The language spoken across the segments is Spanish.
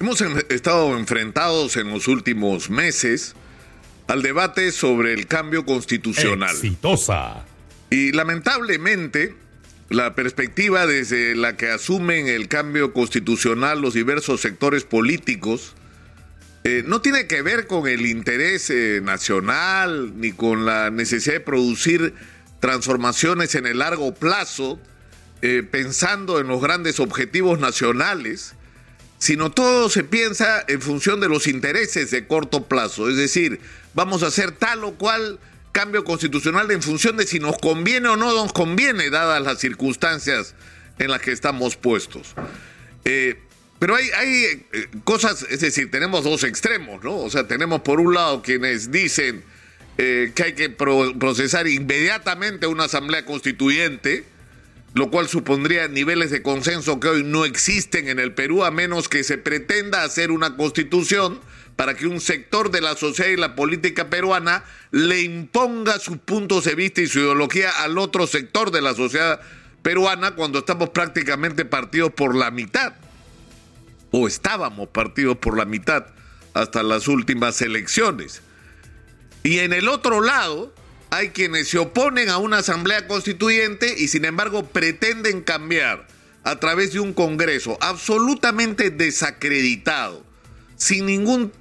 Hemos estado enfrentados en los últimos meses al debate sobre el cambio constitucional. Exitosa. Y lamentablemente, la perspectiva desde la que asumen el cambio constitucional los diversos sectores políticos eh, no tiene que ver con el interés eh, nacional ni con la necesidad de producir transformaciones en el largo plazo, eh, pensando en los grandes objetivos nacionales, sino todo se piensa en función de los intereses de corto plazo. Es decir, vamos a hacer tal o cual cambio constitucional en función de si nos conviene o no nos conviene, dadas las circunstancias en las que estamos puestos. Eh, pero hay, hay eh, cosas, es decir, tenemos dos extremos, ¿no? O sea, tenemos por un lado quienes dicen eh, que hay que procesar inmediatamente una asamblea constituyente, lo cual supondría niveles de consenso que hoy no existen en el Perú, a menos que se pretenda hacer una constitución para que un sector de la sociedad y la política peruana le imponga sus puntos de vista y su ideología al otro sector de la sociedad peruana cuando estamos prácticamente partidos por la mitad, o estábamos partidos por la mitad hasta las últimas elecciones. Y en el otro lado, hay quienes se oponen a una asamblea constituyente y sin embargo pretenden cambiar a través de un Congreso absolutamente desacreditado, sin ningún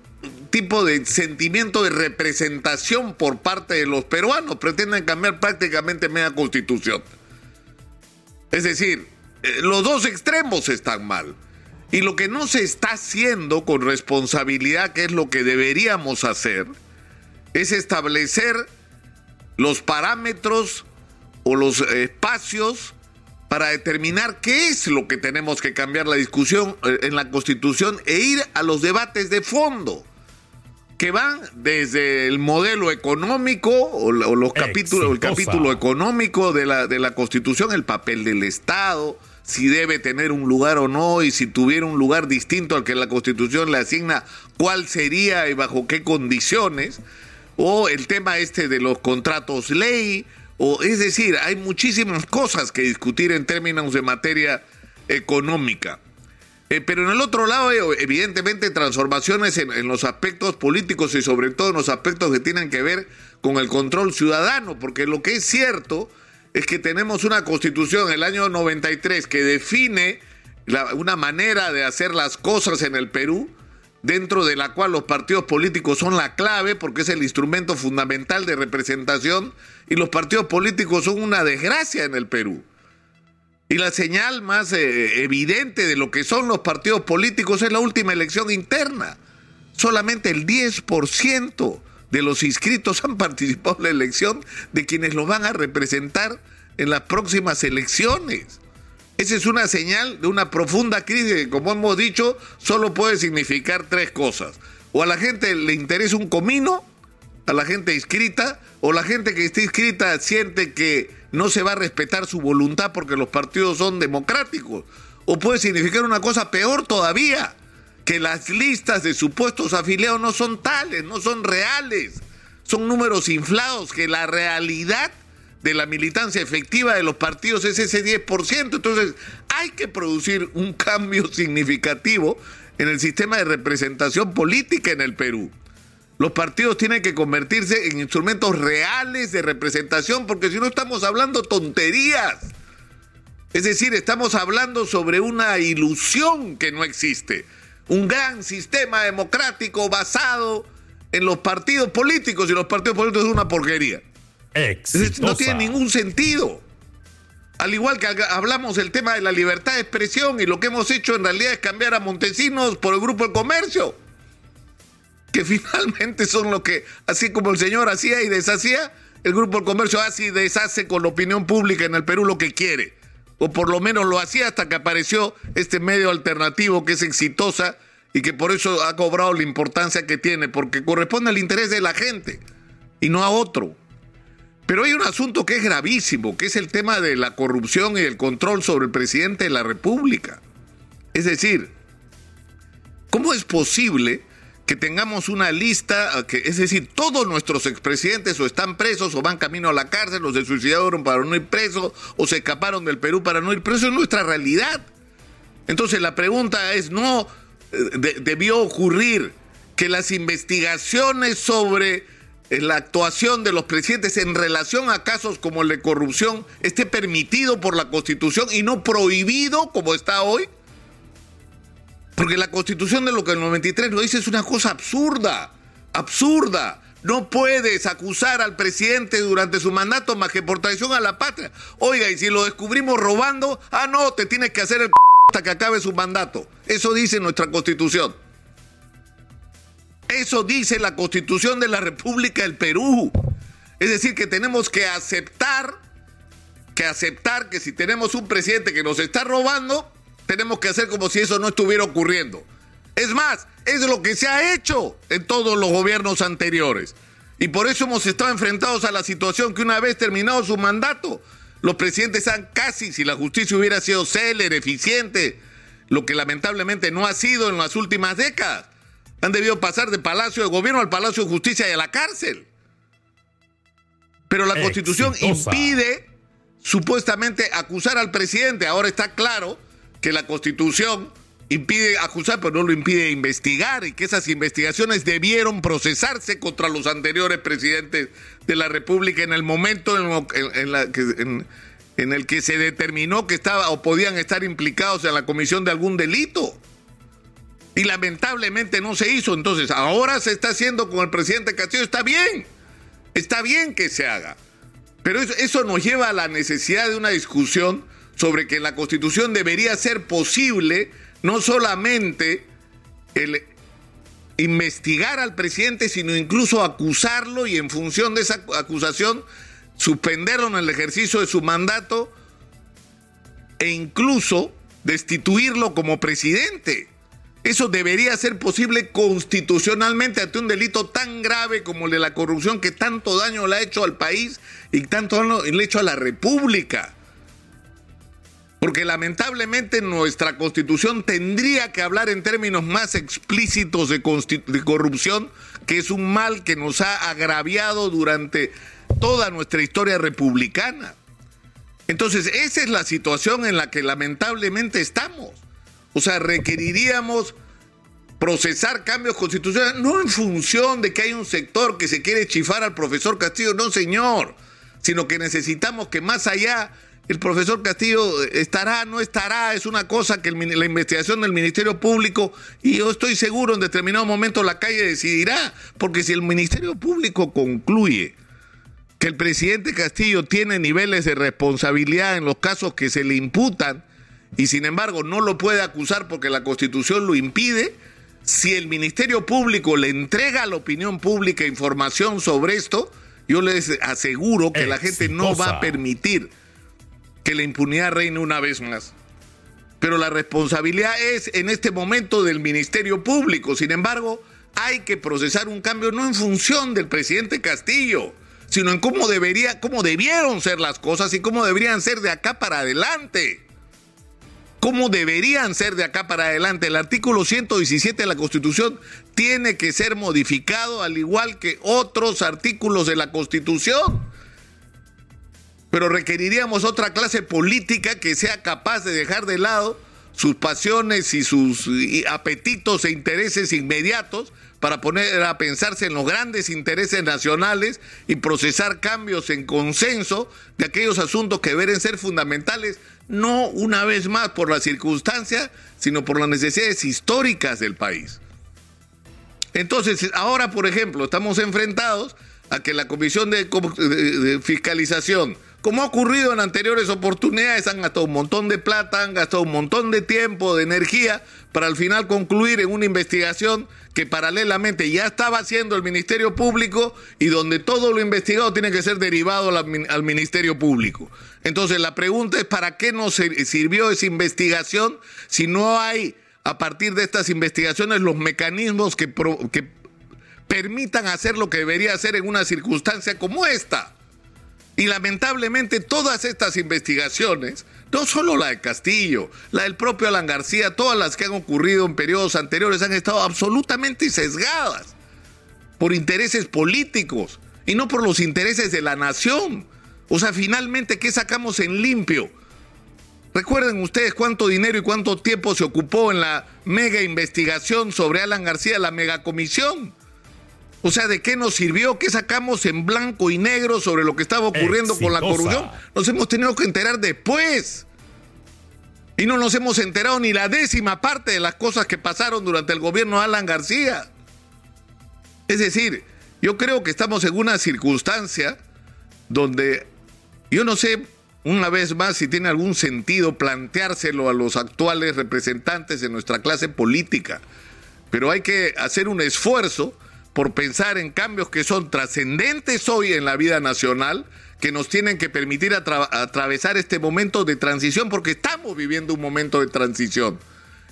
tipo de sentimiento de representación por parte de los peruanos, pretenden cambiar prácticamente media constitución. Es decir, eh, los dos extremos están mal. Y lo que no se está haciendo con responsabilidad, que es lo que deberíamos hacer, es establecer los parámetros o los espacios para determinar qué es lo que tenemos que cambiar la discusión eh, en la Constitución e ir a los debates de fondo que van desde el modelo económico o, los capítulos, el capítulo económico de la, de la Constitución, el papel del Estado, si debe tener un lugar o no, y si tuviera un lugar distinto al que la Constitución le asigna, cuál sería y bajo qué condiciones o el tema este de los contratos ley, o es decir, hay muchísimas cosas que discutir en términos de materia económica. Eh, pero en el otro lado, eh, evidentemente, transformaciones en, los aspectos políticos y sobre todo en los aspectos que tienen que ver con el control ciudadano, porque lo que es cierto es que tenemos una constitución el año 93 que define la, una manera de hacer las cosas en el Perú, dentro de la cual los partidos políticos son la clave porque es el instrumento fundamental de representación y los partidos políticos son una desgracia en el Perú. Y la señal más eh, evidente de lo que son los partidos políticos es la última elección interna. Solamente el 10% de los inscritos han participado en la elección de quienes los van a representar en las próximas elecciones. Esa es una señal de una profunda crisis que, como hemos dicho, solo puede significar tres cosas. O a la gente le interesa un comino, a la gente inscrita, o la gente que está inscrita siente que no se va a respetar su voluntad porque los partidos son democráticos. O puede significar una cosa peor todavía, que las listas de supuestos afiliados no son tales, no son reales, son números inflados, que la realidad de la militancia efectiva de los partidos es ese 10%. Entonces, hay que producir un cambio significativo en el sistema de representación política en el Perú. Los partidos tienen que convertirse en instrumentos reales de representación, porque si no estamos hablando tonterías. Es decir, estamos hablando sobre una ilusión que no existe. Un gran sistema democrático basado en los partidos políticos y los partidos políticos son una porquería. No tiene ningún sentido. Al igual que hablamos del tema de la libertad de expresión y lo que hemos hecho en realidad es cambiar a Montesinos por el grupo de comercio, que finalmente son lo que, así como el señor hacía y deshacía, el grupo de comercio hace y deshace con la opinión pública en el Perú lo que quiere. O por lo menos lo hacía hasta que apareció este medio alternativo que es exitosa y que por eso ha cobrado la importancia que tiene, porque corresponde al interés de la gente y no a otro. Pero hay un asunto que es gravísimo, que es el tema de la corrupción y el control sobre el presidente de la República. Es decir, ¿cómo es posible que tengamos una lista, que, es decir, todos nuestros expresidentes o están presos o van camino a la cárcel o se suicidaron para no ir presos o se escaparon del Perú para no ir presos? Es nuestra realidad. Entonces la pregunta es no debió ocurrir que las investigaciones sobre eh, la actuación de los presidentes en relación a casos como el de corrupción esté permitido por la Constitución y no prohibido como está hoy? Porque la Constitución de lo que el 93 lo dice es una cosa absurda, absurda. No puedes acusar al presidente durante su mandato más que por traición a la patria. Oiga, y si lo descubrimos robando, ah, no, te tienes que hacer el hasta que acabe su mandato. Eso dice nuestra Constitución. Eso dice la Constitución de la República del Perú. Es decir, que tenemos que aceptar, que aceptar que si tenemos un presidente que nos está robando, tenemos que hacer como si eso no estuviera ocurriendo. Es más, es lo que se ha hecho en todos los gobiernos anteriores. Y por eso hemos estado enfrentados a la situación que una vez terminado su mandato, los presidentes han casi, si la justicia hubiera sido célere, eficiente, lo que lamentablemente no ha sido en las últimas décadas, han debido pasar de Palacio de Gobierno al Palacio de Justicia y a la cárcel. Pero la Constitución impide supuestamente acusar al presidente. Ahora está claro que la Constitución impide acusar, pero no lo impide investigar y que esas investigaciones debieron procesarse contra los anteriores presidentes de la República en el momento en, en el que se determinó que estaba o podían estar implicados en la comisión de algún delito. Y lamentablemente no se hizo. Entonces, ahora se está haciendo con el presidente Castillo. Está bien. Está bien que se haga. Pero eso, nos lleva a la necesidad de una discusión sobre que en la Constitución debería ser posible no solamente el investigar al presidente, sino incluso acusarlo y en función de esa acusación suspenderlo en el ejercicio de su mandato e incluso destituirlo como presidente. Eso debería ser posible constitucionalmente ante un delito tan grave como el de la corrupción que tanto daño le ha hecho al país y tanto daño le ha hecho a la República. Porque lamentablemente nuestra constitución tendría que hablar en términos más explícitos de, de, corrupción, que es un mal que nos ha agraviado durante toda nuestra historia republicana. Entonces, esa es la situación en la que lamentablemente estamos. O sea, requeriríamos procesar cambios constitucionales, no en función de que hay un sector que se quiere chifar al profesor Castillo, no señor, sino que necesitamos que más allá el profesor Castillo estará, no estará, es una cosa que la investigación del Ministerio Público, y yo estoy seguro en determinado momento la calle decidirá, porque si el Ministerio Público concluye que el presidente Castillo tiene niveles de responsabilidad en los casos que se le imputan, y sin embargo no lo puede acusar porque la constitución lo impide, si el Ministerio Público le entrega a la opinión pública información sobre esto, yo les aseguro que la gente no va a permitir que la impunidad reine una vez más. Pero la responsabilidad es en este momento del Ministerio Público. Sin embargo, hay que procesar un cambio no en función del presidente Castillo, sino en cómo debería, cómo debieron ser las cosas y cómo deberían ser de acá para adelante cómo deberían ser de acá para adelante. El artículo 117 de la Constitución tiene que ser modificado al igual que otros artículos de la Constitución. Pero requeriríamos otra clase política que sea capaz de dejar de lado sus pasiones y sus apetitos e intereses inmediatos para poner a pensarse en los grandes intereses nacionales y procesar cambios en consenso de aquellos asuntos que deben ser fundamentales no una vez más por las circunstancias, sino por las necesidades históricas del país. Entonces, ahora, por ejemplo, estamos enfrentados a que la Comisión de, Fiscalización, como ha ocurrido en anteriores oportunidades, han gastado un montón de plata, han gastado un montón de tiempo, de energía, para al final concluir en una investigación que paralelamente ya estaba haciendo el Ministerio Público y donde todo lo investigado tiene que ser derivado al Ministerio Público. Entonces la pregunta es, ¿para qué nos sirvió esa investigación si no hay a partir de estas investigaciones los mecanismos que, que permitan hacer lo que debería hacer en una circunstancia como esta? Y lamentablemente todas estas investigaciones, no solo la de Castillo, la del propio Alan García, todas las que han ocurrido en periodos anteriores han estado absolutamente sesgadas por intereses políticos y no por los intereses de la nación. O sea, finalmente, ¿qué sacamos en limpio? Recuerden ustedes cuánto dinero y cuánto tiempo se ocupó en la mega investigación sobre Alan García, la mega comisión. O sea, ¿de qué nos sirvió? ¿Qué sacamos en blanco y negro sobre lo que estaba ocurriendo con la corrupción? Nos hemos tenido que enterar después. Y no nos hemos enterado ni la décima parte de las cosas que pasaron durante el gobierno de Alan García. Es decir, yo creo que estamos en una circunstancia donde yo no sé una vez más si tiene algún sentido planteárselo a los actuales representantes de nuestra clase política, pero hay que hacer un esfuerzo por pensar en cambios que son trascendentes hoy en la vida nacional que nos tienen que permitir atravesar este momento de transición, porque estamos viviendo un momento de transición.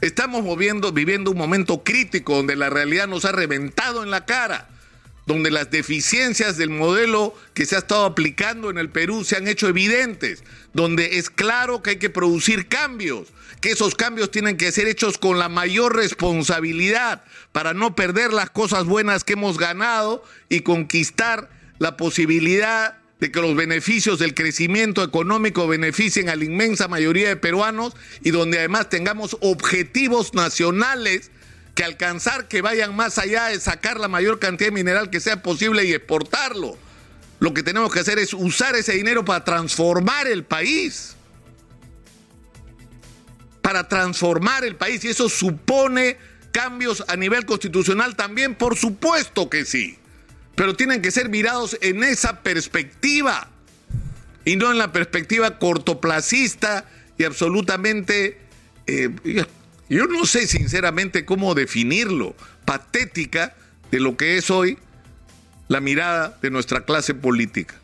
Estamos viviendo un momento crítico donde la realidad nos ha reventado en la cara, donde las deficiencias del modelo que se ha estado aplicando en el Perú se han hecho evidentes, donde es claro que hay que producir cambios, que esos cambios tienen que ser hechos con la mayor responsabilidad para no perder las cosas buenas que hemos ganado y conquistar la posibilidad de que los beneficios del crecimiento económico beneficien a la inmensa mayoría de peruanos y donde además tengamos objetivos nacionales que alcanzar que vayan más allá de sacar la mayor cantidad de mineral que sea posible y exportarlo. Lo que tenemos que hacer es usar ese dinero para transformar el país. Para transformar el país. Y eso supone cambios a nivel constitucional también, por supuesto que sí pero tienen que ser mirados en esa perspectiva y no en la perspectiva cortoplacista y absolutamente, eh, yo no sé sinceramente cómo definirlo, patética de lo que es hoy la mirada de nuestra clase política.